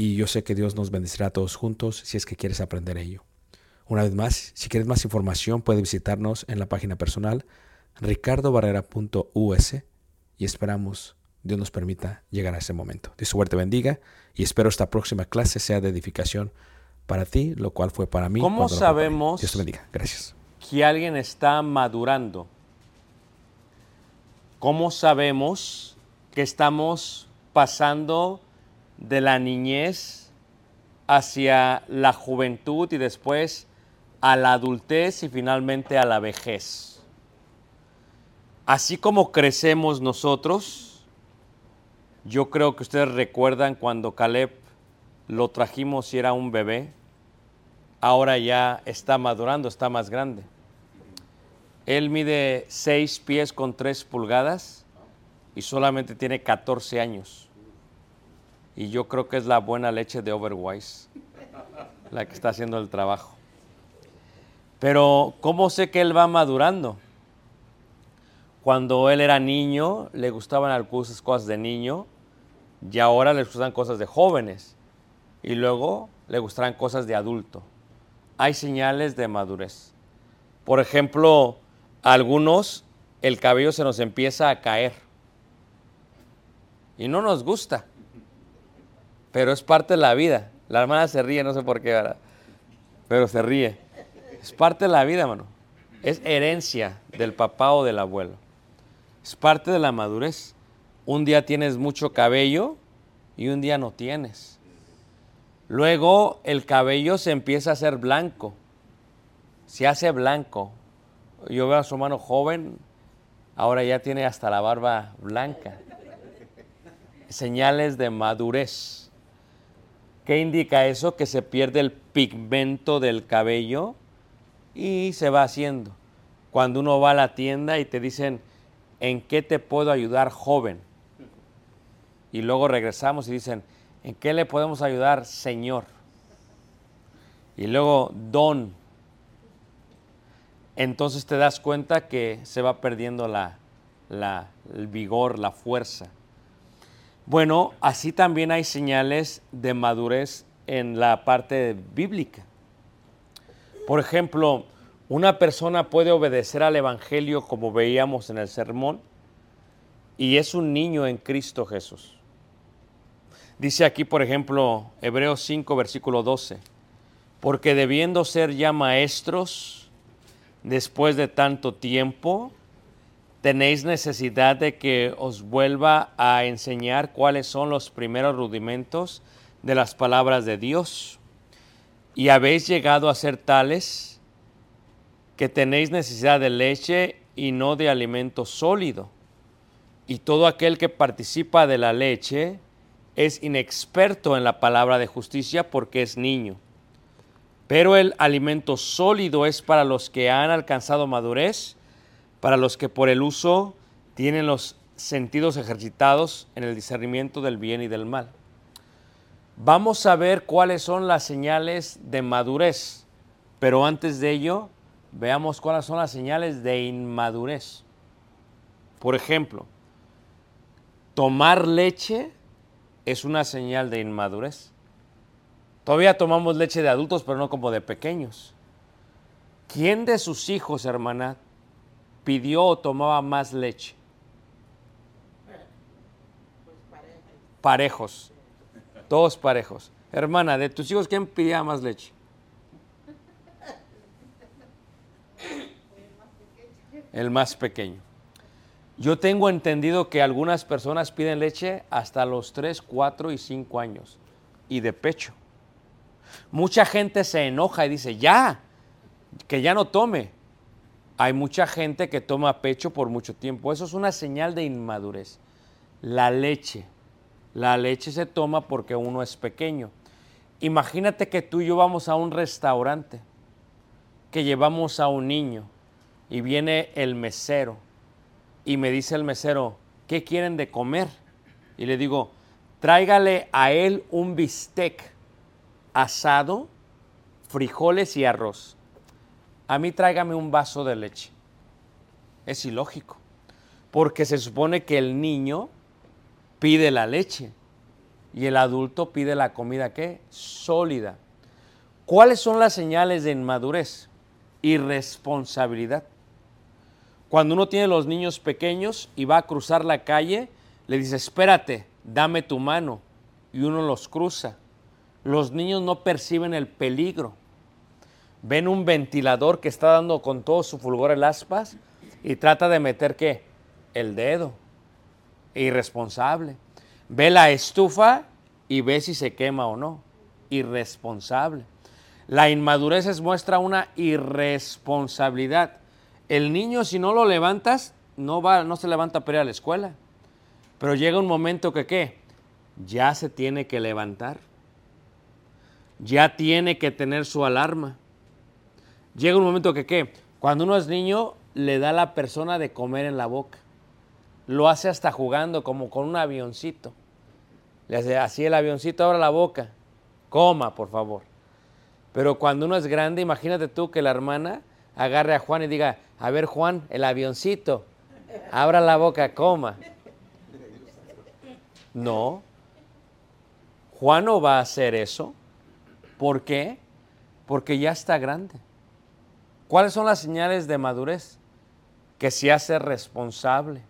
y yo sé que Dios nos bendecirá a todos juntos si es que quieres aprender ello. Una vez más, si quieres más información, puedes visitarnos en la página personal ricardobarrera.us y esperamos Dios nos permita llegar a ese momento. Dios suerte bendiga y espero esta próxima clase sea de edificación para ti, lo cual fue para mí. ¿Cómo mí. sabemos Dios te bendiga. Gracias. que alguien está madurando? ¿Cómo sabemos que estamos pasando de la niñez hacia la juventud y después a la adultez y finalmente a la vejez? Así como crecemos nosotros, yo creo que ustedes recuerdan cuando Caleb lo trajimos y era un bebé, ahora ya está madurando, está más grande. Él mide 6 pies con 3 pulgadas y solamente tiene 14 años. Y yo creo que es la buena leche de Overwise la que está haciendo el trabajo. Pero ¿cómo sé que él va madurando? Cuando él era niño, le gustaban algunas cosas de niño y ahora le gustan cosas de jóvenes. Y luego le gustarán cosas de adulto. Hay señales de madurez. Por ejemplo, a algunos el cabello se nos empieza a caer. Y no nos gusta. Pero es parte de la vida. La hermana se ríe, no sé por qué, ¿verdad? Pero se ríe. Es parte de la vida, hermano. Es herencia del papá o del abuelo. Es parte de la madurez. Un día tienes mucho cabello y un día no tienes. Luego el cabello se empieza a hacer blanco. Se hace blanco. Yo veo a su hermano joven, ahora ya tiene hasta la barba blanca. Señales de madurez. ¿Qué indica eso? Que se pierde el pigmento del cabello y se va haciendo. Cuando uno va a la tienda y te dicen, ¿en qué te puedo ayudar, joven? Y luego regresamos y dicen, ¿en qué le podemos ayudar, señor? Y luego, don. Entonces te das cuenta que se va perdiendo la, la- el vigor, la fuerza. Bueno, así también hay señales de madurez en la parte bíblica. Por ejemplo, una persona puede obedecer al Evangelio como veíamos en el sermón y es un niño en Cristo Jesús. Dice aquí, por ejemplo, Hebreos 5, versículo 12, porque debiendo ser ya maestros después de tanto tiempo, tenéis necesidad de que os vuelva a enseñar cuáles son los primeros rudimentos de las palabras de Dios. Y habéis llegado a ser tales que tenéis necesidad de leche y no de alimento sólido. Y todo aquel que participa de la leche es inexperto en la palabra de justicia porque es niño. Pero el alimento sólido es para los que han alcanzado madurez, para los que por el uso tienen los sentidos ejercitados en el discernimiento del bien y del mal. Vamos a ver cuáles son las señales de madurez, pero antes de ello, veamos cuáles son las señales de inmadurez. Por ejemplo, tomar leche es una señal de inmadurez. Todavía tomamos leche de adultos, pero no como de pequeños. ¿Quién de sus hijos, hermana, pidió o tomaba más leche? Parejos. Todos parejos. Hermana, de tus hijos, ¿quién pedía más leche? El más pequeño. Yo tengo entendido que algunas personas piden leche hasta los 3, 4 y 5 años y de pecho. Mucha gente se enoja y dice, ya, que ya no tome. Hay mucha gente que toma pecho por mucho tiempo. Eso es una señal de inmadurez. La leche. La leche se toma porque uno es pequeño. Imagínate que tú y yo vamos a un restaurante, que llevamos a un niño y viene el mesero y me dice el mesero, ¿qué quieren de comer? Y le digo, tráigale a él un bistec asado, frijoles y arroz. A mí tráigame un vaso de leche. Es ilógico, porque se supone que el niño pide la leche y el adulto pide la comida ¿qué? Sólida. ¿Cuáles son las señales de inmadurez? Irresponsabilidad. Cuando uno tiene los niños pequeños y va a cruzar la calle, le dice, espérate, dame tu mano. Y uno los cruza. Los niños no perciben el peligro. Ven un ventilador que está dando con todo su fulgor el aspas y trata de meter qué? El dedo. Irresponsable. Ve la estufa y ve si se quema o no. Irresponsable. La inmadurez es muestra una irresponsabilidad. El niño si no lo levantas, no, va, no se levanta para ir a la escuela. Pero llega un momento que qué? Ya se tiene que levantar. Ya tiene que tener su alarma. Llega un momento que qué? Cuando uno es niño, le da a la persona de comer en la boca. Lo hace hasta jugando como con un avioncito. Le hace así el avioncito, abra la boca. Coma, por favor. Pero cuando uno es grande, imagínate tú que la hermana agarre a Juan y diga, a ver Juan, el avioncito, abra la boca, coma. No. Juan no va a hacer eso. ¿Por qué? Porque ya está grande. ¿Cuáles son las señales de madurez? Que se hace responsable,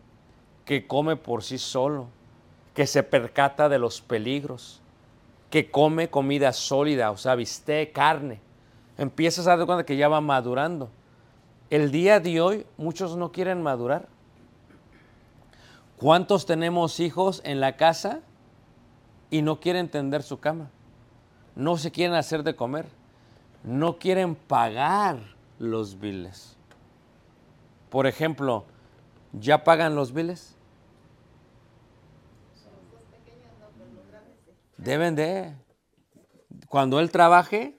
que come por sí solo, que se percata de los peligros. que come comida sólida, o sea, bistec, carne. Empiezas a dar cuenta que ya va madurando. El día de hoy muchos no quieren madurar. ¿Cuántos tenemos hijos en la casa y no quieren tender su cama? No se quieren hacer de comer. No quieren pagar los biles. Por ejemplo, ¿ya pagan los biles? Deben de. Cuando él trabaje,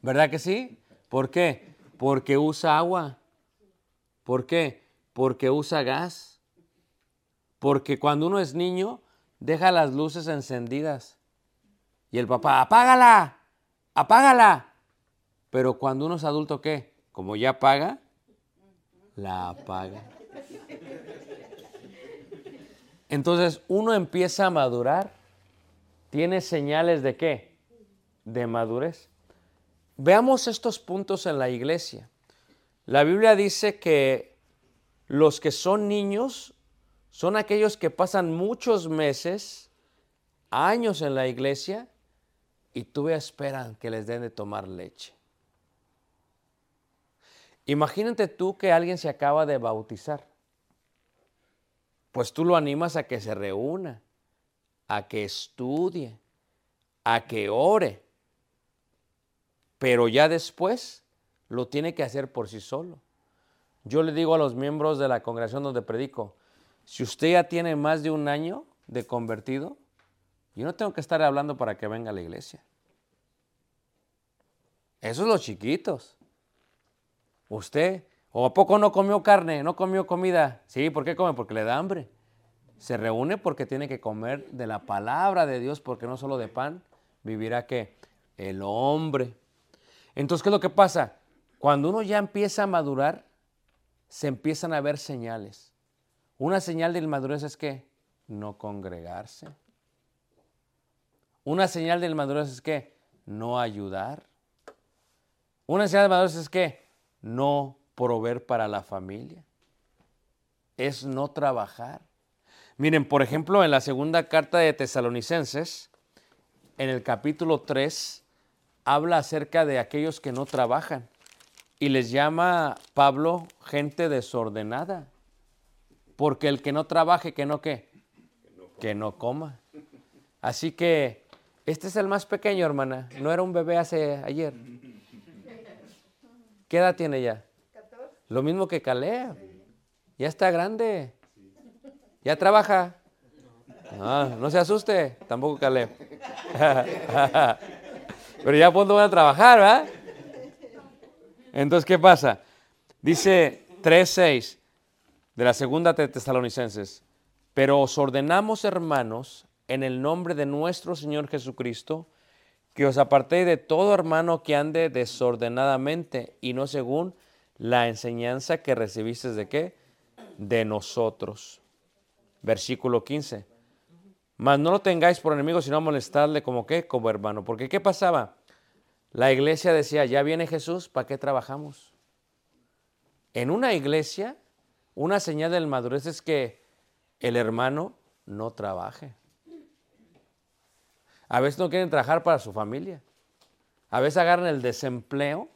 ¿verdad que sí? ¿Por qué? Porque usa agua. ¿Por qué? Porque usa gas. Porque cuando uno es niño, deja las luces encendidas. Y el papá, apágala, apágala. Pero cuando uno es adulto, ¿qué? Como ya paga, la apaga. Entonces uno empieza a madurar, tiene señales de qué? De madurez. Veamos estos puntos en la iglesia. La Biblia dice que los que son niños son aquellos que pasan muchos meses, años en la iglesia y todavía esperan que les den de tomar leche. Imagínate tú que alguien se acaba de bautizar. Pues tú lo animas a que se reúna, a que estudie, a que ore. Pero ya después lo tiene que hacer por sí solo. Yo le digo a los miembros de la congregación donde predico, si usted ya tiene más de un año de convertido, yo no tengo que estar hablando para que venga a la iglesia. Esos los chiquitos. Usted, ¿o a poco no comió carne, no comió comida? Sí, ¿por qué come? Porque le da hambre. Se reúne porque tiene que comer de la palabra de Dios, porque no solo de pan vivirá que el hombre. Entonces, ¿qué es lo que pasa? Cuando uno ya empieza a madurar, se empiezan a ver señales. Una señal de inmadurez es que no congregarse. Una señal de inmadurez es que no ayudar. Una señal de madurez es que no proveer para la familia. Es no trabajar. Miren, por ejemplo, en la segunda carta de Tesalonicenses, en el capítulo 3, habla acerca de aquellos que no trabajan y les llama Pablo gente desordenada. Porque el que no trabaje, que no qué, que no coma. Así que este es el más pequeño, hermana. No era un bebé hace ayer. ¿Qué edad tiene ya? Lo mismo que Caleb. Ya está grande. Ya trabaja. Ah, no se asuste, tampoco Caleb. Pero ya pronto van a trabajar, ¿verdad? Entonces, ¿qué pasa? Dice 3.6 de la segunda de Tesalonicenses. Pero os ordenamos, hermanos, en el nombre de nuestro Señor Jesucristo, que os apartéis de todo hermano que ande desordenadamente y no según la enseñanza que recibisteis de qué? De nosotros. Versículo 15. Mas no lo tengáis por enemigo, sino molestadle como qué? Como hermano. Porque ¿qué pasaba? La iglesia decía, ya viene Jesús, ¿para qué trabajamos? En una iglesia, una señal del madurez es que el hermano no trabaje. A veces no quieren trabajar para su familia. A veces agarran el desempleo.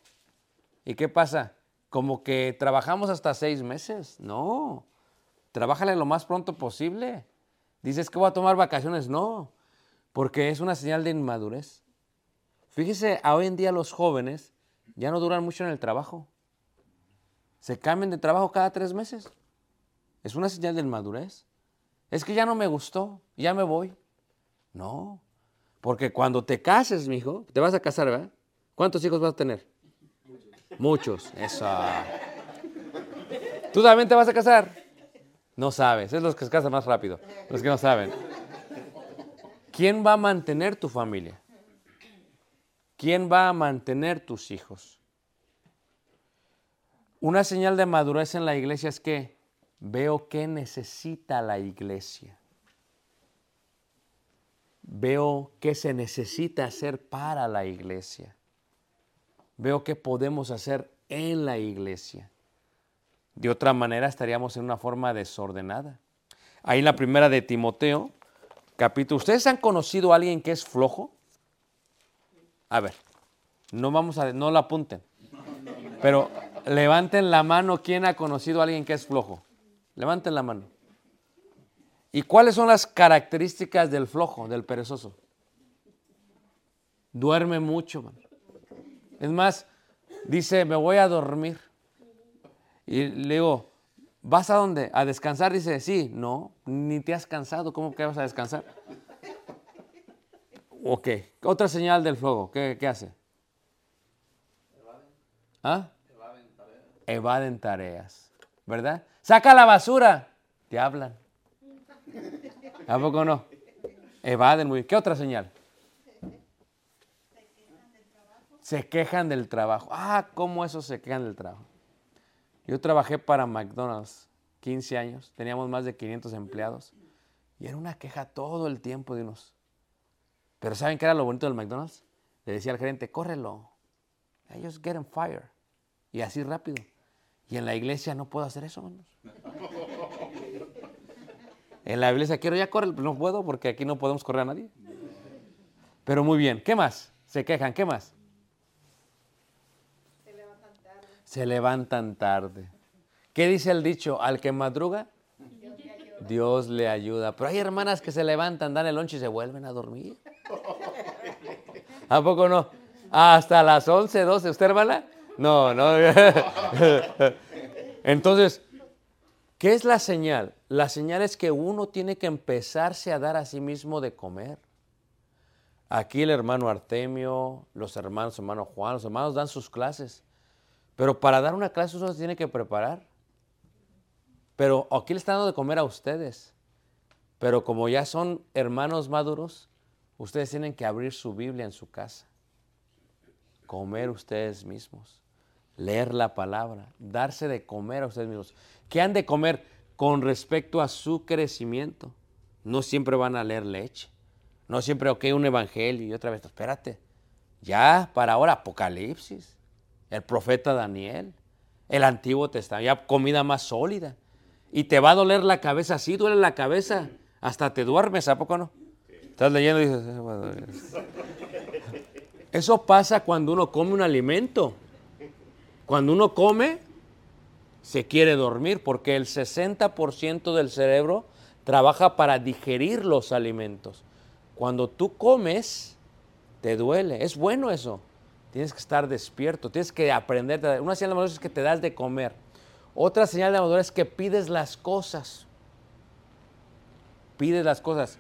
¿Y qué pasa? Como que trabajamos hasta seis meses. No. Trabájale lo más pronto posible. Dices que voy a tomar vacaciones. No. Porque es una señal de inmadurez. Fíjese, hoy en día los jóvenes ya no duran mucho en el trabajo. Se cambian de trabajo cada tres meses. Es una señal de inmadurez. Es que ya no me gustó, ya me voy. No. Porque cuando te cases, mi hijo, te vas a casar, ¿verdad? ¿Cuántos hijos vas a tener? Muchos. Eso. ¿Tú también te vas a casar? No sabes. Es los que se casan más rápido. Los que no saben. ¿Quién va a mantener tu familia? ¿Quién va a mantener tus hijos? Una señal de madurez en la iglesia es que veo qué necesita la iglesia veo qué se necesita hacer para la iglesia. Veo qué podemos hacer en la iglesia. De otra manera estaríamos en una forma desordenada. Ahí en la primera de Timoteo, capítulo. ¿Ustedes han conocido a alguien que es flojo? A ver, no vamos a, no lo apunten. Pero levanten la mano, ¿quién ha conocido a alguien que es flojo? Levanten la mano. ¿Y cuáles son las características del flojo, del perezoso? Duerme mucho, man. Es más, dice, me voy a dormir. Y le digo, ¿vas a dónde? ¿A descansar? Dice, sí, no, ni te has cansado, ¿cómo que vas a descansar? Ok, otra señal del flojo, ¿qué, qué hace? ¿Ah? Evaden tareas, ¿verdad? Saca la basura, te hablan. ¿A poco no? Evaden muy. ¿Qué otra señal? Se quejan del trabajo. Ah, ¿cómo eso se quejan del trabajo? Yo trabajé para McDonald's 15 años, teníamos más de 500 empleados y era una queja todo el tiempo de unos. Pero ¿saben qué era lo bonito del McDonald's? Le decía al gerente, córrelo. Ellos get fire. Y así rápido. Y en la iglesia no puedo hacer eso, hermanos. En la iglesia quiero ya correr, pero no puedo porque aquí no podemos correr a nadie. Pero muy bien, ¿qué más? Se quejan, ¿qué más? Se levantan tarde. ¿Qué dice el dicho? Al que madruga, Dios le ayuda. Pero hay hermanas que se levantan, dan el lonche y se vuelven a dormir. ¿A poco no? Hasta las 11, 12. ¿Usted, hermana? No, no. Entonces, ¿qué es la señal? La señal es que uno tiene que empezarse a dar a sí mismo de comer. Aquí el hermano Artemio, los hermanos, hermano Juan, los hermanos dan sus clases. Pero para dar una clase uno se tiene que preparar. Pero aquí le están dando de comer a ustedes. Pero como ya son hermanos maduros, ustedes tienen que abrir su Biblia en su casa. Comer ustedes mismos. Leer la palabra. Darse de comer a ustedes mismos. ¿Qué han de comer con respecto a su crecimiento? No siempre van a leer leche. No siempre, ok, un evangelio y otra vez, espérate. Ya, para ahora, Apocalipsis el profeta Daniel, el Antiguo Testamento, ya comida más sólida. Y te va a doler la cabeza, sí duele la cabeza, hasta te duermes, ¿a poco no? Estás leyendo y dices, "Eh, eso pasa cuando uno come un alimento. Cuando uno come, se quiere dormir porque el 60% del cerebro trabaja para digerir los alimentos. Cuando tú comes, te duele. Es bueno eso. Tienes que estar despierto, tienes que aprender. Una señal de madurez es que te das de comer. Otra señal de madurez es que pides las cosas. Pides las cosas.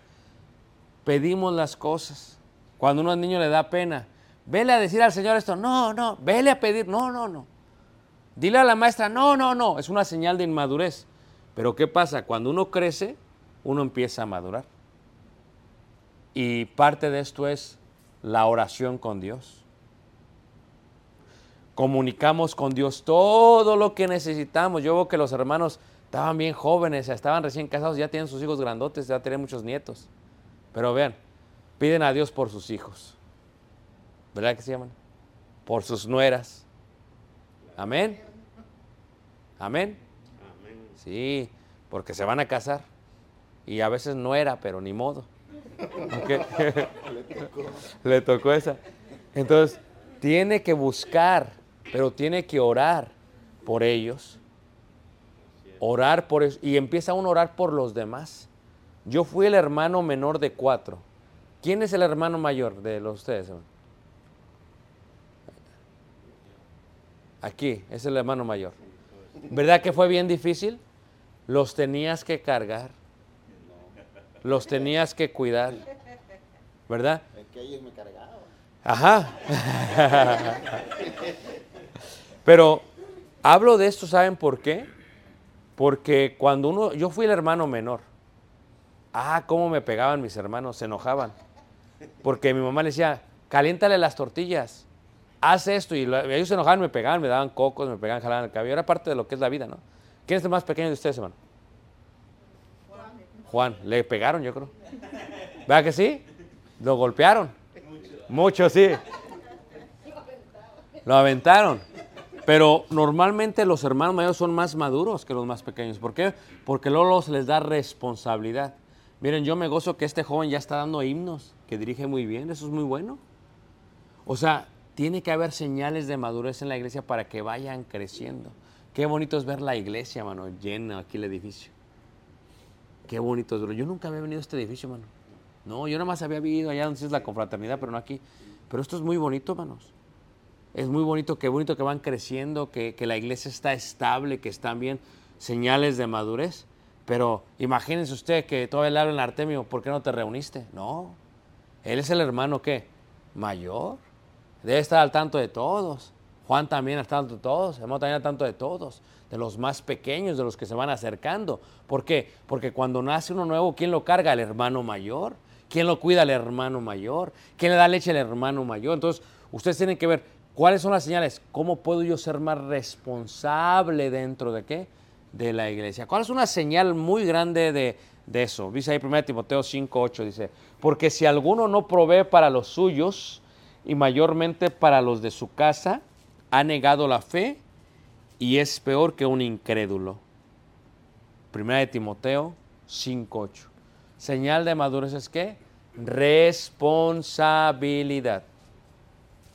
Pedimos las cosas. Cuando uno al niño le da pena, vele a decir al Señor esto, no, no, vele a pedir, no, no, no. Dile a la maestra, no, no, no. Es una señal de inmadurez. Pero ¿qué pasa? Cuando uno crece, uno empieza a madurar. Y parte de esto es la oración con Dios comunicamos con Dios todo lo que necesitamos. Yo veo que los hermanos estaban bien jóvenes, estaban recién casados, ya tienen sus hijos grandotes, ya tienen muchos nietos. Pero vean, piden a Dios por sus hijos. ¿Verdad que se llaman? Por sus nueras. Amén. Amén. Sí, porque se van a casar. Y a veces no era, pero ni modo. Ok. Le tocó esa. Entonces, tiene que buscar pero tiene que orar por ellos. Orar por ellos. Y empieza uno a orar por los demás. Yo fui el hermano menor de cuatro. ¿Quién es el hermano mayor de los ustedes? Aquí, es el hermano mayor. ¿Verdad que fue bien difícil? Los tenías que cargar. Los tenías que cuidar. ¿Verdad? Es que ellos me cargaban. Ajá. Pero hablo de esto, ¿saben por qué? Porque cuando uno, yo fui el hermano menor. Ah, cómo me pegaban mis hermanos, se enojaban. Porque mi mamá le decía, caliéntale las tortillas, haz esto. Y lo- ellos se enojaban, me pegaban, me daban cocos, me pegaban, jalaban el cabello. Era parte de lo que es la vida, ¿no? ¿Quién es el más pequeño de ustedes, hermano? Juan, le pegaron, yo creo. ¿Verdad que sí? Lo golpearon. Mucho, sí. Lo aventaron. Pero normalmente los hermanos mayores son más maduros que los más pequeños. ¿Por qué? Porque luego se les da responsabilidad. Miren, yo me gozo que este joven ya está dando himnos, que dirige muy bien, eso es muy bueno. O sea, tiene que haber señales de madurez en la iglesia para que vayan creciendo. Qué bonito es ver la iglesia, mano, llena aquí el edificio. Qué bonito es verlo. Yo nunca había venido a este edificio, mano. No, yo nada más había vivido allá donde es la confraternidad, pero no aquí. Pero esto es muy bonito, manos. Es muy bonito, qué bonito que van creciendo, que, que la iglesia está estable, que están bien señales de madurez. Pero imagínense usted que todavía le hablan a Artemio, ¿por qué no te reuniste? No, él es el hermano que mayor, debe estar al tanto de todos. Juan también al tanto de todos, hermano también al tanto de todos, de los más pequeños, de los que se van acercando. ¿Por qué? Porque cuando nace uno nuevo, ¿quién lo carga? El hermano mayor. ¿Quién lo cuida? El hermano mayor. ¿Quién le da leche? El hermano mayor. Entonces, ustedes tienen que ver cuáles son las señales. ¿Cómo puedo yo ser más responsable dentro de qué? De la iglesia. ¿Cuál es una señal muy grande de, de eso? Dice ahí 1 Timoteo 5, 8, dice, porque si alguno no provee para los suyos y mayormente para los de su casa, ha negado la fe y es peor que un incrédulo. 1 Timoteo 5, 8. Señal de madurez es que responsabilidad.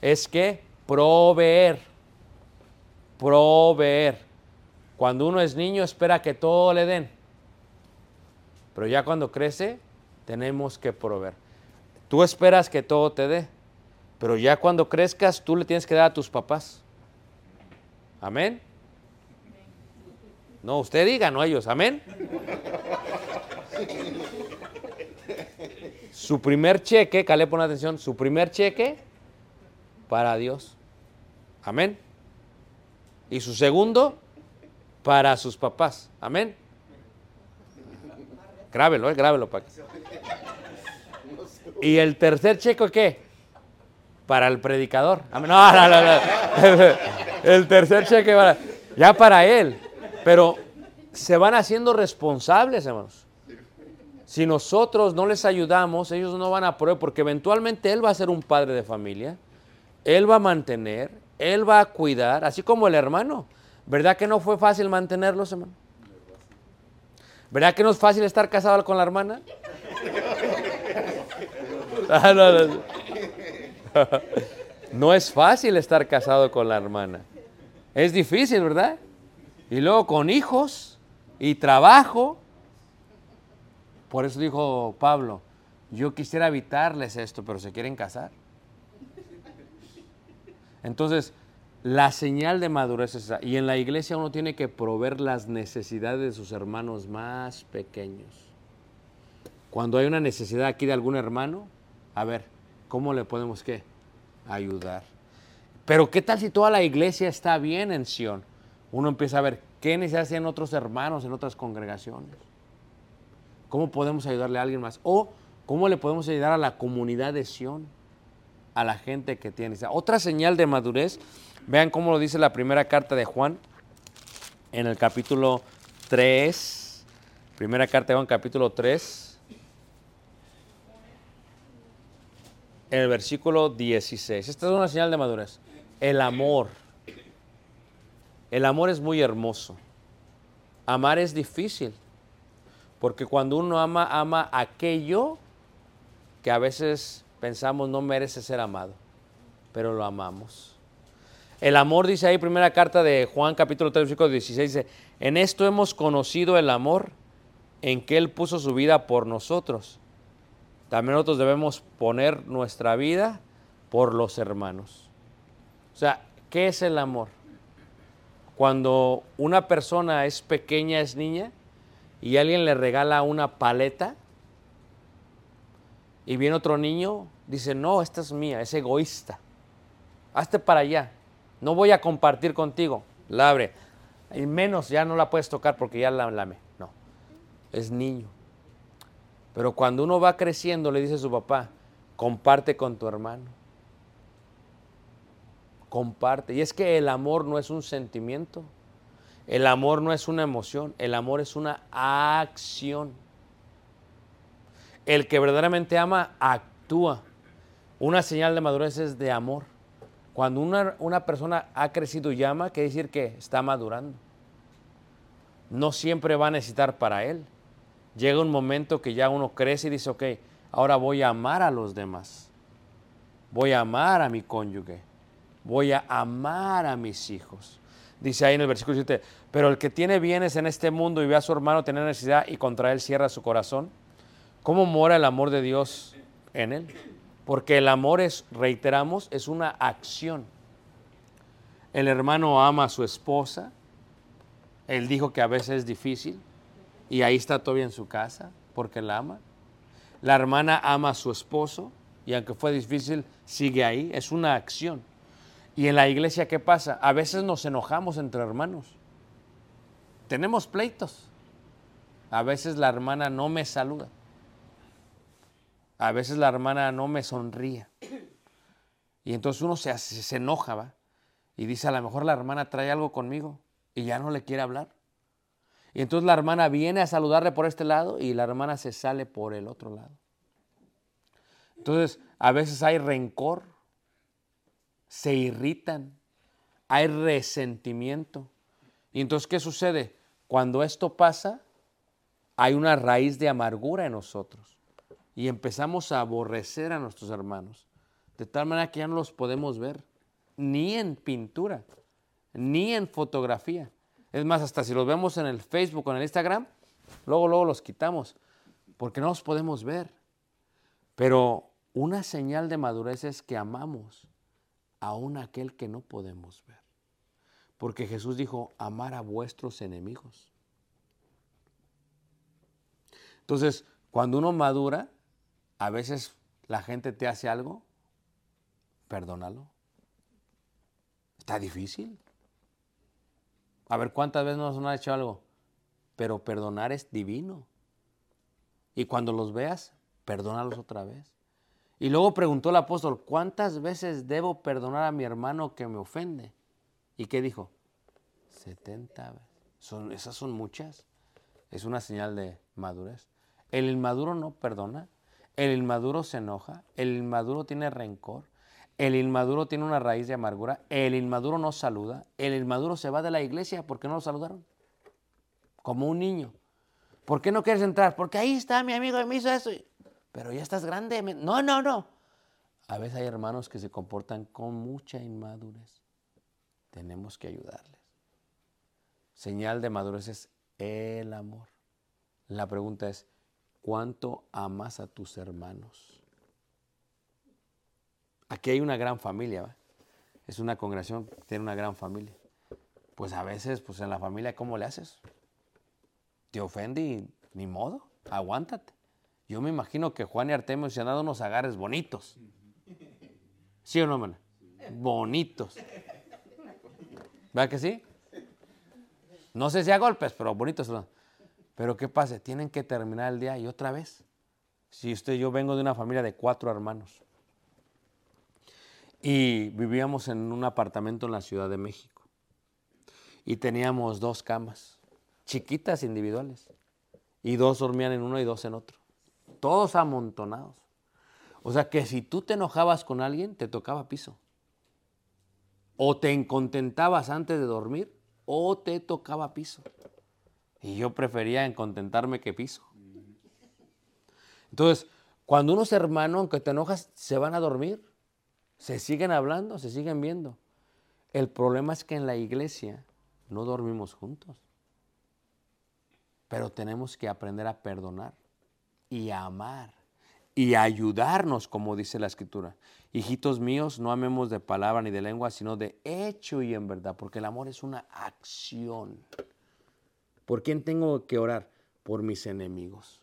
Es que proveer. Proveer. Cuando uno es niño espera que todo le den. Pero ya cuando crece tenemos que proveer. Tú esperas que todo te dé. Pero ya cuando crezcas tú le tienes que dar a tus papás. Amén. No, usted diga, no ellos. Amén. Su primer cheque, Caleb, pon atención, su primer cheque para Dios. Amén. Y su segundo para sus papás. Amén. Grábelo, eh, grábelo para. Y el tercer cheque, ¿qué? Para el predicador. No, no, no. El tercer cheque para, ya para él. Pero se van haciendo responsables, hermanos. Si nosotros no les ayudamos, ellos no van a poder, porque eventualmente él va a ser un padre de familia, él va a mantener, él va a cuidar, así como el hermano. ¿Verdad que no fue fácil mantenerlos, hermano? ¿Verdad que no es fácil estar casado con la hermana? Ah, no, no, no. No es fácil estar casado con la hermana. Es difícil, ¿verdad? Y luego con hijos y trabajo. Por eso dijo Pablo, yo quisiera evitarles esto, pero se quieren casar. Entonces, la señal de madurez es esa. Y en la iglesia uno tiene que proveer las necesidades de sus hermanos más pequeños. Cuando hay una necesidad aquí de algún hermano, a ver, ¿cómo le podemos qué? Ayudar. Pero ¿qué tal si toda la iglesia está bien en Sion? Uno empieza a ver qué necesidades tienen otros hermanos en otras congregaciones. ¿Cómo podemos ayudarle a alguien más? O cómo le podemos ayudar a la comunidad de Sion, a la gente que tiene. Otra señal de madurez, vean cómo lo dice la primera carta de Juan en el capítulo 3. Primera carta de Juan, capítulo 3. En el versículo 16. Esta es una señal de madurez. El amor. El amor es muy hermoso. Amar es difícil. Porque cuando uno ama, ama aquello que a veces pensamos no merece ser amado, pero lo amamos. El amor, dice ahí, primera carta de Juan capítulo 3, versículo 16, dice, en esto hemos conocido el amor en que Él puso su vida por nosotros. También nosotros debemos poner nuestra vida por los hermanos. O sea, ¿qué es el amor? Cuando una persona es pequeña, es niña, y alguien le regala una paleta, y viene otro niño, dice, no, esta es mía, es egoísta. Hazte para allá, no voy a compartir contigo. La abre. Y menos ya no la puedes tocar porque ya la lame. No, es niño. Pero cuando uno va creciendo, le dice a su papá, comparte con tu hermano. Comparte. Y es que el amor no es un sentimiento. El amor no es una emoción. El amor es una acción. El que verdaderamente ama, actúa. Una señal de madurez es de amor. Cuando una, una persona ha crecido y ama, quiere decir que está madurando. No siempre va a necesitar para él, llega un momento que ya uno crece y dice, ok, ahora voy a amar a los demás. Voy a amar a mi cónyuge. Voy a amar a mis hijos. Dice ahí en el versículo 7, pero el que tiene bienes en este mundo y ve a su hermano tener necesidad y contra él cierra su corazón, ¿cómo mora el amor de Dios en él? Porque el amor es, reiteramos, es una acción. El hermano ama a su esposa. Él dijo que a veces es difícil y ahí está todavía en su casa porque la ama. La hermana ama a su esposo y aunque fue difícil, sigue ahí. Es una acción. Y en la iglesia, ¿qué pasa? A veces nos enojamos entre hermanos. Tenemos pleitos. A veces la hermana no me saluda. A veces la hermana no me sonríe. Y entonces uno se, se enoja, ¿va? Y dice, a lo mejor la hermana trae algo conmigo y ya no le quiere hablar. Y entonces la hermana viene a saludarle por este lado y la hermana se sale por el otro lado. Entonces, a veces hay rencor, se irritan, hay resentimiento. Y entonces, ¿qué sucede? Cuando esto pasa, hay una raíz de amargura en nosotros y empezamos a aborrecer a nuestros hermanos, de tal manera que ya no los podemos ver, ni en pintura, ni en fotografía. Es más, hasta si los vemos en el Facebook o en el Instagram, luego, luego los quitamos, porque no los podemos ver. Pero una señal de madurez es que amamos aún aquel que no podemos ver. Porque Jesús dijo, amar a vuestros enemigos. Entonces, cuando uno madura, a veces la gente te hace algo, perdónalo. Está difícil. A ver cuántas veces nos han hecho algo, pero perdonar es divino. Y cuando los veas, perdónalos otra vez. Y luego preguntó el apóstol, ¿cuántas veces debo perdonar a mi hermano que me ofende? ¿Y qué dijo? 70 veces. Son, esas son muchas. Es una señal de madurez. El inmaduro no perdona. El inmaduro se enoja. El inmaduro tiene rencor. El inmaduro tiene una raíz de amargura. El inmaduro no saluda. El inmaduro se va de la iglesia porque no lo saludaron. Como un niño. ¿Por qué no quieres entrar? Porque ahí está mi amigo y me hizo eso. Pero ya estás grande. No, no, no. A veces hay hermanos que se comportan con mucha inmadurez. Tenemos que ayudarles. Señal de madurez es el amor. La pregunta es, ¿cuánto amas a tus hermanos? Aquí hay una gran familia, ¿va? es una congregación, tiene una gran familia. Pues a veces, pues en la familia, ¿cómo le haces? Te ofende y ni modo, aguántate. Yo me imagino que Juan y Artemio se han dado unos agarres bonitos. ¿Sí o no, hermana? Bonitos. ¿Verdad que sí? No sé si a golpes, pero bonitos. Pero ¿qué pasa? Tienen que terminar el día y otra vez. Si usted, yo vengo de una familia de cuatro hermanos. Y vivíamos en un apartamento en la Ciudad de México. Y teníamos dos camas, chiquitas individuales. Y dos dormían en uno y dos en otro. Todos amontonados. O sea que si tú te enojabas con alguien, te tocaba piso. O te contentabas antes de dormir, o te tocaba piso. Y yo prefería encontentarme que piso. Entonces, cuando uno es hermano, aunque te enojas, se van a dormir. Se siguen hablando, se siguen viendo. El problema es que en la iglesia no dormimos juntos. Pero tenemos que aprender a perdonar y a amar y a ayudarnos, como dice la escritura. Hijitos míos, no amemos de palabra ni de lengua, sino de hecho y en verdad, porque el amor es una acción. ¿Por quién tengo que orar? Por mis enemigos.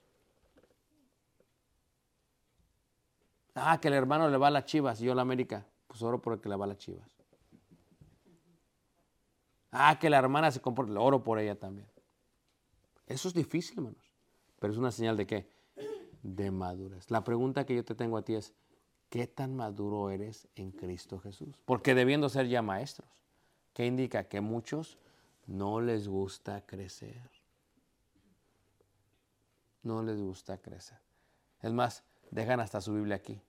Ah, que el hermano le va a las chivas y yo a la América. Pues oro por el que le va a las chivas. Ah, que la hermana se comporta. Oro por ella también. Eso es difícil, hermanos. Pero es una señal de qué? De madurez. La pregunta que yo te tengo a ti es, ¿qué tan maduro eres en Cristo Jesús? Porque debiendo ser ya maestros, ¿qué indica? Que muchos no les gusta crecer. No les gusta crecer. Es más, dejan hasta su Biblia aquí.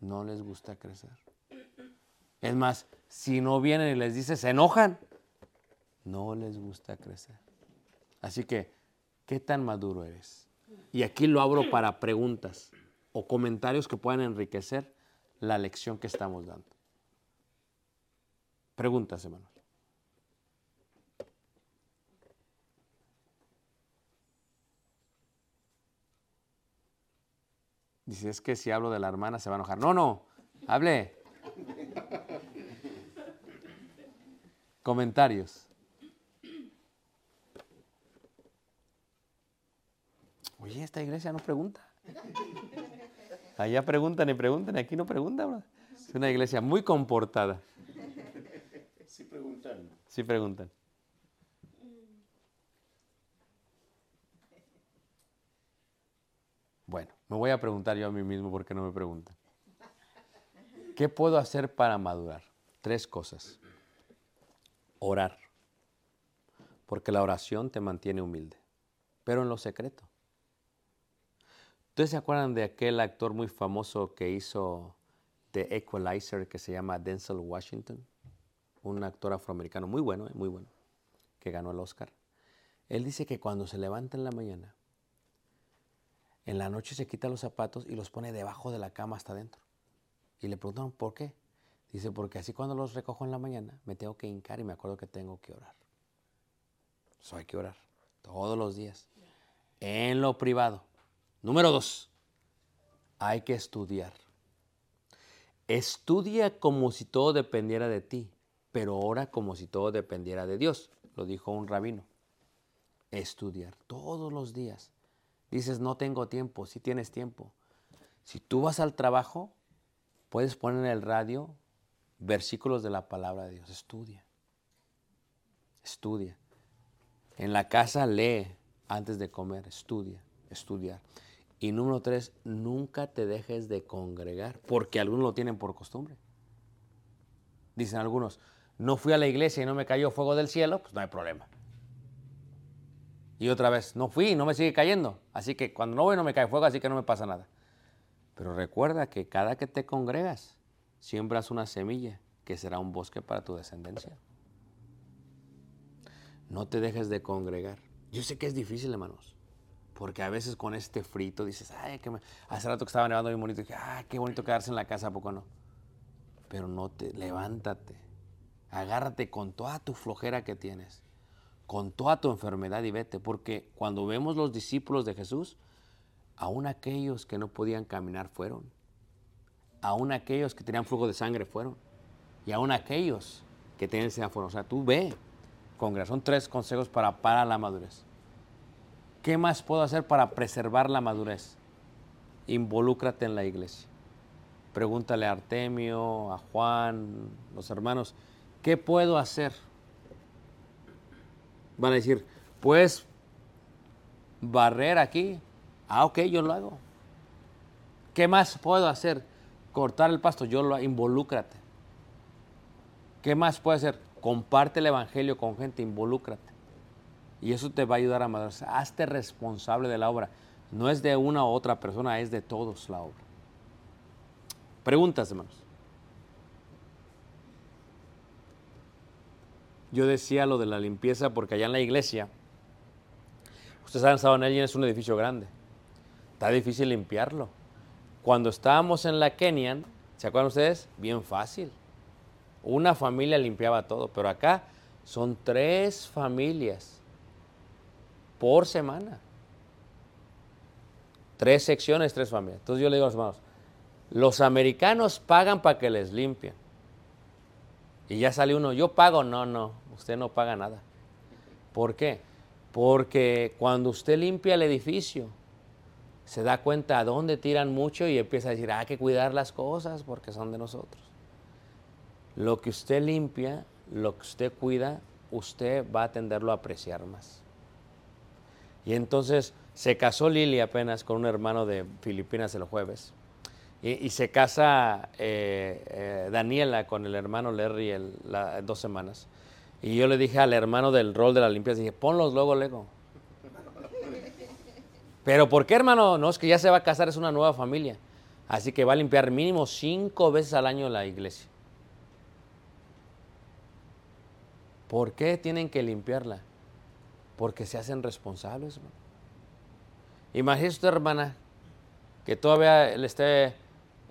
No les gusta crecer. Es más, si no vienen y les dices, se enojan. No les gusta crecer. Así que, ¿Qué tan maduro eres? Y aquí lo abro para preguntas o comentarios que puedan enriquecer la lección que estamos dando. Preguntas, hermanos. Dice, es que si hablo de la hermana se va a enojar. No, no, hable. Comentarios. Oye, esta iglesia no pregunta. Allá preguntan y preguntan, aquí no preguntan. bro. Es una iglesia muy comportada. Sí preguntan. Sí preguntan. Bueno, me voy a preguntar yo a mí mismo por qué no me preguntan. ¿Qué puedo hacer para madurar? Tres cosas. Orar. Porque la oración te mantiene humilde, pero en lo secreto. ¿Ustedes se acuerdan de aquel actor muy famoso que hizo The Equalizer que se llama Denzel Washington? Un actor afroamericano muy bueno, eh, muy bueno, que ganó el Oscar. Él dice que cuando se levanta en la mañana, en la noche se quita los zapatos y los pone debajo de la cama hasta adentro. Y le preguntaron, ¿por qué? Dice, porque así cuando los recojo en la mañana me tengo que hincar y me acuerdo que tengo que orar. Eso hay que orar todos los días. En lo privado. Número dos, hay que estudiar. Estudia como si todo dependiera de ti, pero ora como si todo dependiera de Dios. Lo dijo un rabino. Estudiar todos los días. Dices, no tengo tiempo, si tienes tiempo. Si tú vas al trabajo, puedes poner en el radio versículos de la palabra de Dios. Estudia. Estudia. En la casa lee antes de comer. Estudia. Estudiar. Y número tres, nunca te dejes de congregar, porque algunos lo tienen por costumbre. Dicen algunos, no fui a la iglesia y no me cayó fuego del cielo, pues no hay problema. Y otra vez, no fui no me sigue cayendo. Así que cuando no voy no me cae fuego, así que no me pasa nada. Pero recuerda que cada que te congregas, siembras una semilla que será un bosque para tu descendencia. No te dejes de congregar. Yo sé que es difícil, hermanos. Porque a veces con este frito dices, ay, que me... hace rato que estaba nevando bien bonito, y dije, ay, qué bonito quedarse en la casa, ¿a poco no? Pero no te, levántate, agárrate con toda tu flojera que tienes, con toda tu enfermedad y vete, porque cuando vemos los discípulos de Jesús, aún aquellos que no podían caminar fueron, aún aquellos que tenían flujo de sangre fueron, y aún aquellos que tenían semáforo. O sea, tú ve, congregación, tres consejos para, para la madurez. ¿Qué más puedo hacer para preservar la madurez? Involúcrate en la iglesia. Pregúntale a Artemio, a Juan, los hermanos, ¿qué puedo hacer? Van a decir, pues barrer aquí. Ah, ok, yo lo hago. ¿Qué más puedo hacer? Cortar el pasto, yo lo involúcrate. ¿Qué más puedo hacer? Comparte el evangelio con gente, involúcrate. Y eso te va a ayudar a madurar. Hazte responsable de la obra. No es de una u otra persona, es de todos la obra. Preguntas, hermanos. Yo decía lo de la limpieza porque allá en la iglesia, ustedes saben, estado en es un edificio grande. Está difícil limpiarlo. Cuando estábamos en la Kenyan, ¿se acuerdan ustedes? Bien fácil. Una familia limpiaba todo, pero acá son tres familias por semana. Tres secciones, tres familias. Entonces yo le digo a los hermanos, los americanos pagan para que les limpien. Y ya sale uno, yo pago, no, no, usted no paga nada. ¿Por qué? Porque cuando usted limpia el edificio, se da cuenta a dónde tiran mucho y empieza a decir, hay que cuidar las cosas porque son de nosotros. Lo que usted limpia, lo que usted cuida, usted va a tenderlo a apreciar más. Y entonces se casó Lili apenas con un hermano de Filipinas el jueves. Y, y se casa eh, eh, Daniela con el hermano Larry el, la, dos semanas. Y yo le dije al hermano del rol de la limpieza, dije, ponlos luego, luego. Pero ¿por qué, hermano? No, es que ya se va a casar, es una nueva familia. Así que va a limpiar mínimo cinco veces al año la iglesia. ¿Por qué tienen que limpiarla? Porque se hacen responsables. hermano. Imagínese usted, hermana, que todavía le esté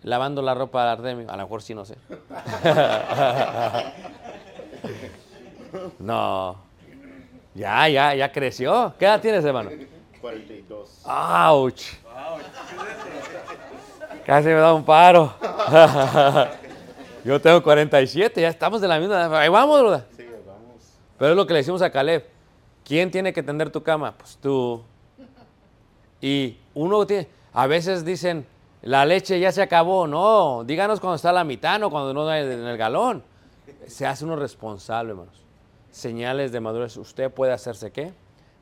lavando la ropa a Artemio. A lo mejor sí, no sé. no. Ya, ya, ya creció. ¿Qué edad tienes, hermano? 42. ¡Auch! Casi me da un paro. Yo tengo 47, ya estamos de la misma edad. Ahí vamos, ¿verdad? Sí, vamos. Pero es lo que le decimos a Caleb. ¿Quién tiene que tender tu cama? Pues tú. Y uno tiene, a veces dicen, la leche ya se acabó. No, díganos cuando está a la mitad, no cuando no hay en el galón. Se hace uno responsable, hermanos. Señales de madurez. Usted puede hacerse qué?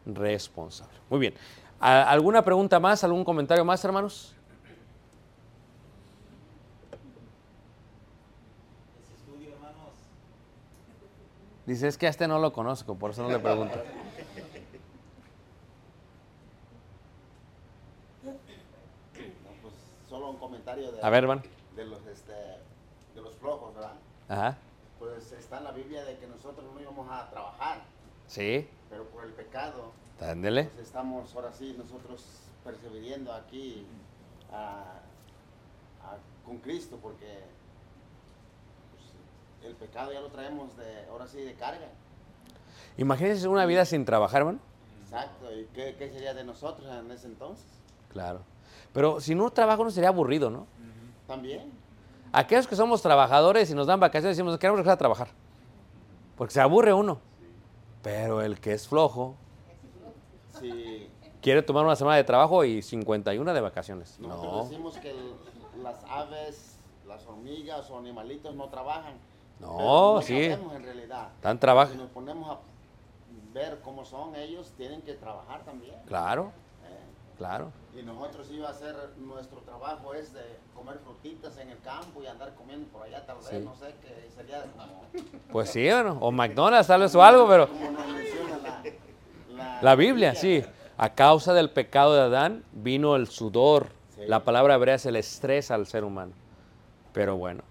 Responsable. Muy bien. ¿A- ¿Alguna pregunta más? ¿Algún comentario más, hermanos? Dice, es que a este no lo conozco, por eso no le pregunto. No, pues solo un comentario de, A ver, de los este, de los flojos, ¿verdad? Ajá. Está en la Biblia de que nosotros no íbamos a trabajar, Sí. pero por el pecado, pues estamos ahora sí nosotros perseveriendo aquí a- a- con Cristo, porque pues, el pecado ya lo traemos de ahora sí de carga. Imagínense una vida sin trabajar, hermano. Exacto, ¿y qué, qué sería de nosotros en ese entonces? Claro. Pero si no trabajo no sería aburrido, ¿no? También. Aquellos que somos trabajadores y nos dan vacaciones decimos, queremos regresar a trabajar. Porque se aburre uno. Pero el que es flojo Si quiere tomar una semana de trabajo y 51 de vacaciones. nosotros No. decimos que el- las aves, las hormigas o animalitos no trabajan. No, no sí. en realidad. Están Si trabajando. nos ponemos a ver cómo son ellos, tienen que trabajar también. Claro. Claro. Y nosotros iba a hacer, nuestro trabajo es de comer frutitas en el campo y andar comiendo por allá tal vez, Sí. no sé, que sería como, Pues sí, bueno, o McDonald's tal vez o algo, pero como nos menciona la, la, la Biblia, sí. A causa del pecado de Adán vino el sudor. Sí. La palabra hebrea es el estrés al ser humano. Pero bueno,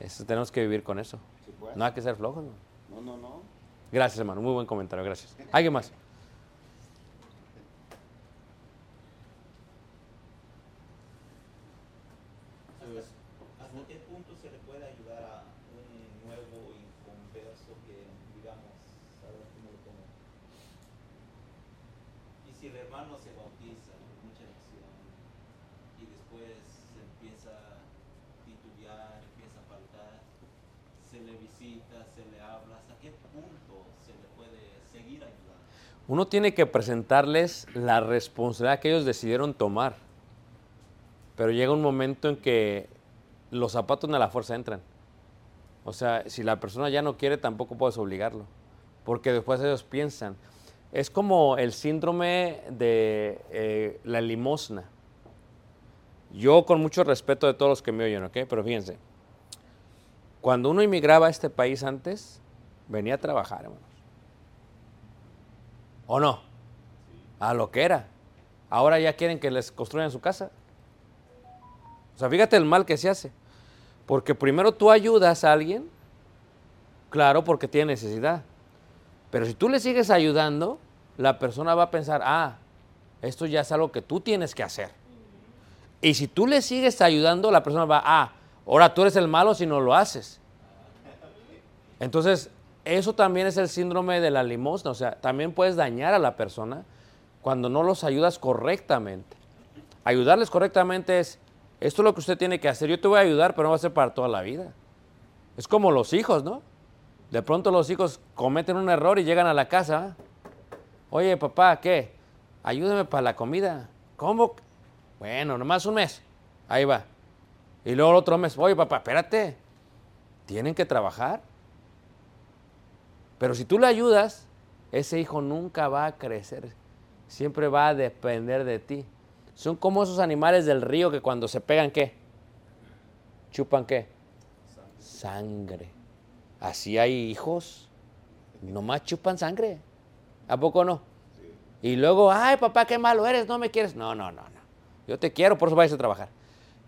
eso, tenemos que vivir con eso. Sí, pues. No hay que ser flojos. ¿no? No, no, no. Gracias, hermano. Muy buen comentario. Gracias. ¿Alguien más? Pues, ¿Hasta qué punto se le puede ayudar a un nuevo inconverso que, digamos, ahora cómo lo pongo? Y si el hermano se bautiza con mucha emoción y después se empieza a titubear, empieza a faltar, se le visita, se le habla, ¿hasta qué punto se le puede seguir ayudando? Uno tiene que presentarles la responsabilidad que ellos decidieron tomar. Pero llega un momento en que los zapatos de la fuerza entran. O sea, si la persona ya no quiere, tampoco puedes obligarlo. Porque después ellos piensan. Es como el síndrome de eh, la limosna. Yo con mucho respeto de todos los que me oyen, ¿ok? Pero fíjense. Cuando uno inmigraba a este país antes, venía a trabajar, hermanos. ¿O no? A lo que era. Ahora ya quieren que les construyan su casa. O sea, fíjate el mal que se hace. Porque primero tú ayudas a alguien, claro, porque tiene necesidad. Pero si tú le sigues ayudando, la persona va a pensar, ah, esto ya es algo que tú tienes que hacer. Y si tú le sigues ayudando, la persona va, ah, ahora tú eres el malo si no lo haces. Entonces, eso también es el síndrome de la limosna. O sea, también puedes dañar a la persona cuando no los ayudas correctamente. Ayudarles correctamente es, esto es lo que usted tiene que hacer. Yo te voy a ayudar, pero no va a ser para toda la vida. Es como los hijos, ¿no? De pronto los hijos cometen un error y llegan a la casa. Oye, papá, ¿qué? Ayúdame para la comida. ¿Cómo? Bueno, nomás un mes. Ahí va. Y luego el otro mes. Oye, papá, espérate. Tienen que trabajar. Pero si tú le ayudas, ese hijo nunca va a crecer. Siempre va a depender de ti. Son como esos animales del río que cuando se pegan, ¿qué? ¿Chupan qué? Sangre. Así hay hijos. Nomás chupan sangre. ¿A poco no? Y luego, ay, papá, qué malo eres, no me quieres. No, no, no, no. Yo te quiero, por eso vayas a trabajar.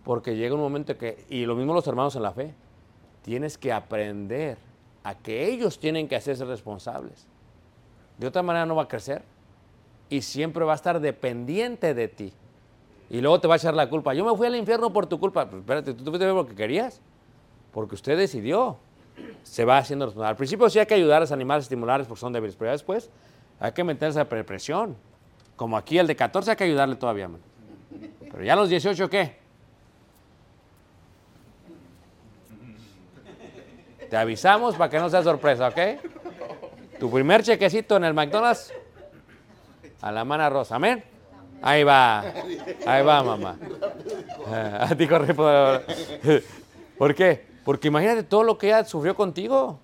Porque llega un momento que, y lo mismo los hermanos en la fe, tienes que aprender a que ellos tienen que hacerse responsables. De otra manera no va a crecer. y siempre va a estar dependiente de ti. Y luego te va a echar la culpa. Yo me fui al infierno por tu culpa. Pues espérate, ¿tú te fuiste porque querías? Porque usted decidió. Se va haciendo responsable. Al principio sí hay que ayudar a los animales, estimularles porque son débiles, pero ya después hay que meterse a presión. Como aquí el de 14 hay que ayudarle todavía, man. Pero ya los 18, ¿qué? Te avisamos para que no sea sorpresa, ¿ok? Tu primer chequecito en el McDonald's a la mano rosa, amén. Ahí va, ahí va, mamá. A ti. ¿Por qué? Porque imagínate todo lo que ella sufrió contigo.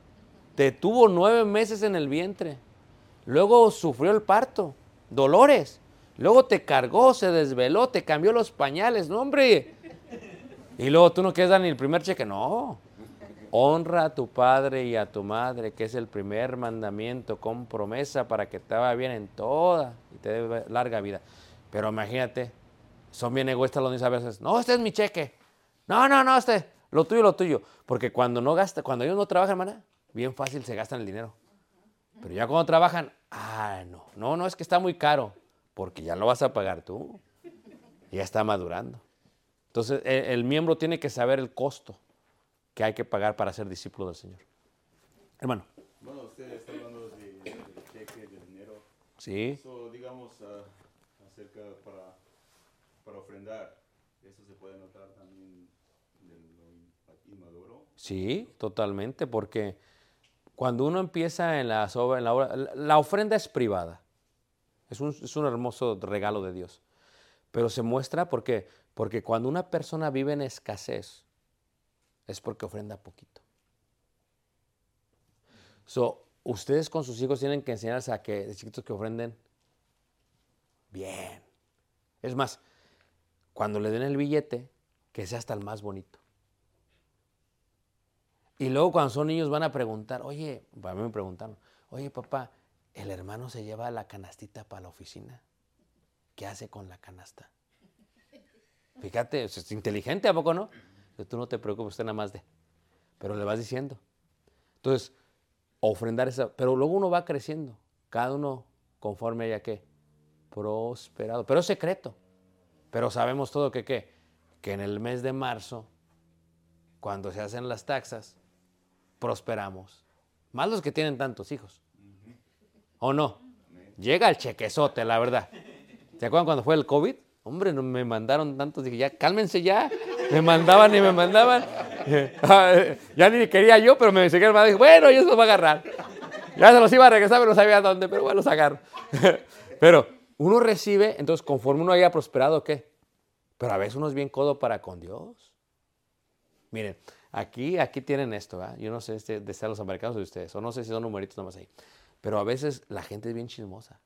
Te tuvo nueve meses en el vientre. Luego sufrió el parto, dolores. Luego te cargó, se desveló, te cambió los pañales, no, hombre. Y luego tú no quieres dar ni el primer cheque, no. Honra a tu padre y a tu madre, que es el primer mandamiento con promesa para que te vaya bien en toda y te dé larga vida. Pero imagínate, son bien egoístas los niños a veces. No, este es mi cheque. No, no, no, este, lo tuyo, lo tuyo. Porque cuando no gasta, cuando ellos no trabajan, hermana, bien fácil se gastan el dinero. Pero ya cuando trabajan, ah, no, no, no, es que está muy caro, porque ya lo vas a pagar tú. Ya está madurando. Entonces, el, el miembro tiene que saber el costo que hay que pagar para ser discípulo del Señor. Hermano. Bueno, usted está hablando de, de cheque, de dinero. Sí. Eso, digamos, ah, acerca para, para ofrendar, eso se puede notar también de lo inmaduro. Sí, totalmente, porque cuando uno empieza en la, obra, en la obra, la ofrenda es privada. Es un, es un hermoso regalo de Dios. Pero se muestra porque, porque cuando una persona vive en escasez, es porque ofrenda poquito. So, ustedes con sus hijos tienen que enseñarles a que, chiquitos que ofrenden bien. Es más, cuando le den el billete, que sea hasta el más bonito. Y luego cuando son niños van a preguntar, oye, a mí me preguntaron, oye papá, el hermano se lleva la canastita para la oficina. ¿Qué hace con la canasta? Fíjate, es inteligente, ¿a poco no? Tú no te preocupes, usted nada más de. Pero le vas diciendo. Entonces, ofrendar esa. Pero luego uno va creciendo. Cada uno conforme haya qué. Prosperado. Pero es secreto. Pero sabemos todo que qué. Que en el mes de marzo, cuando se hacen las taxas, prosperamos. Más los que tienen tantos hijos. ¿O no? Llega el chequezote, la verdad. ¿Se acuerdan cuando fue el COVID? Hombre, me mandaron tantos. Dije, ya, cálmense ya. Me mandaban y me mandaban. ya ni quería yo, pero me seguía el madre. Dije, bueno, yo se los voy a agarrar. Ya se los iba a regresar, pero no sabía dónde, pero bueno, los agarro. pero uno recibe, entonces conforme uno haya prosperado, ¿qué? Pero a veces uno es bien codo para con Dios. Miren, aquí, aquí tienen esto, ¿verdad? Yo no sé este, de ser los americanos de ustedes, o no sé si son numeritos nomás ahí. Pero a veces la gente es bien chismosa.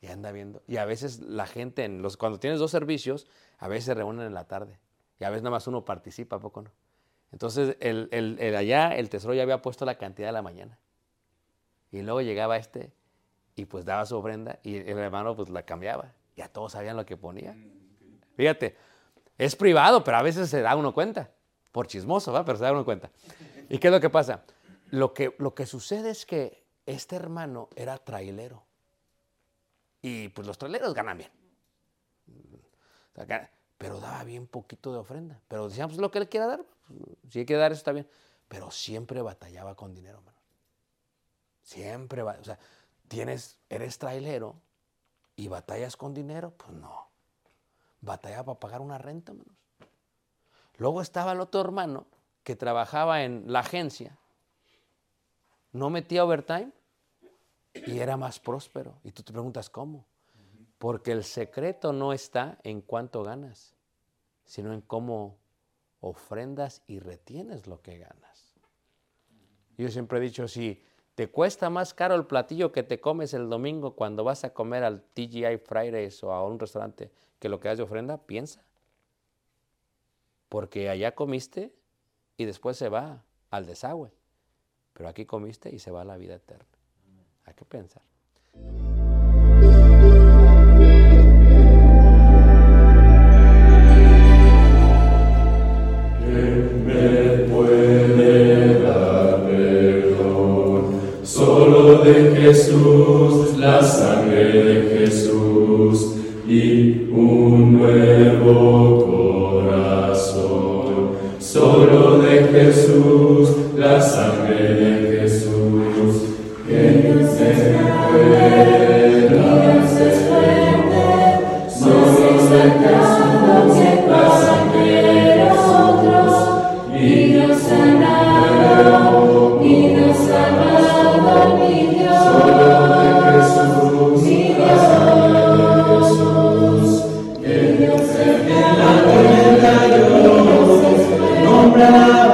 Y anda viendo. Y a veces la gente, en los, cuando tienes dos servicios, a veces se reúnen en la tarde. Y a veces nada más uno participa, ¿a poco no? Entonces, el, el- el allá, el tesoro ya había puesto la cantidad de la mañana. Y luego llegaba este y pues daba su ofrenda y el hermano pues la cambiaba. Ya todos sabían lo que ponía. Fíjate, es privado, pero a veces se da uno cuenta. Por chismoso, ¿va? Pero se da uno cuenta. ¿Y qué es lo que pasa? Lo que, lo que sucede es que este hermano era trailero. Y pues los traileros ganan bien. O sea, pero daba bien poquito de ofrenda. Pero decíamos pues, lo que él quiera dar. pues, Si él quiere dar eso está bien. Pero siempre batallaba con dinero, hermano. Siempre o sea, tienes, eres trailero y batallas con dinero, pues no. Batalla para pagar una renta, hermanos. Luego estaba el otro hermano que trabajaba en la agencia, no metía overtime y era más próspero. Y tú te preguntas, ¿cómo? Porque el secreto no está en cuánto ganas, sino en cómo ofrendas y retienes lo que ganas. Yo siempre he dicho, si te cuesta más caro el platillo que te comes el domingo cuando vas a comer al TGI Fridays o a un restaurante que lo que das de ofrenda, piensa. Porque allá comiste y después se va al desagüe. Pero aquí comiste y se va a la vida eterna. Hay que pensar. Me puede dar perdón solo de Jesús, la sangre de Jesús y que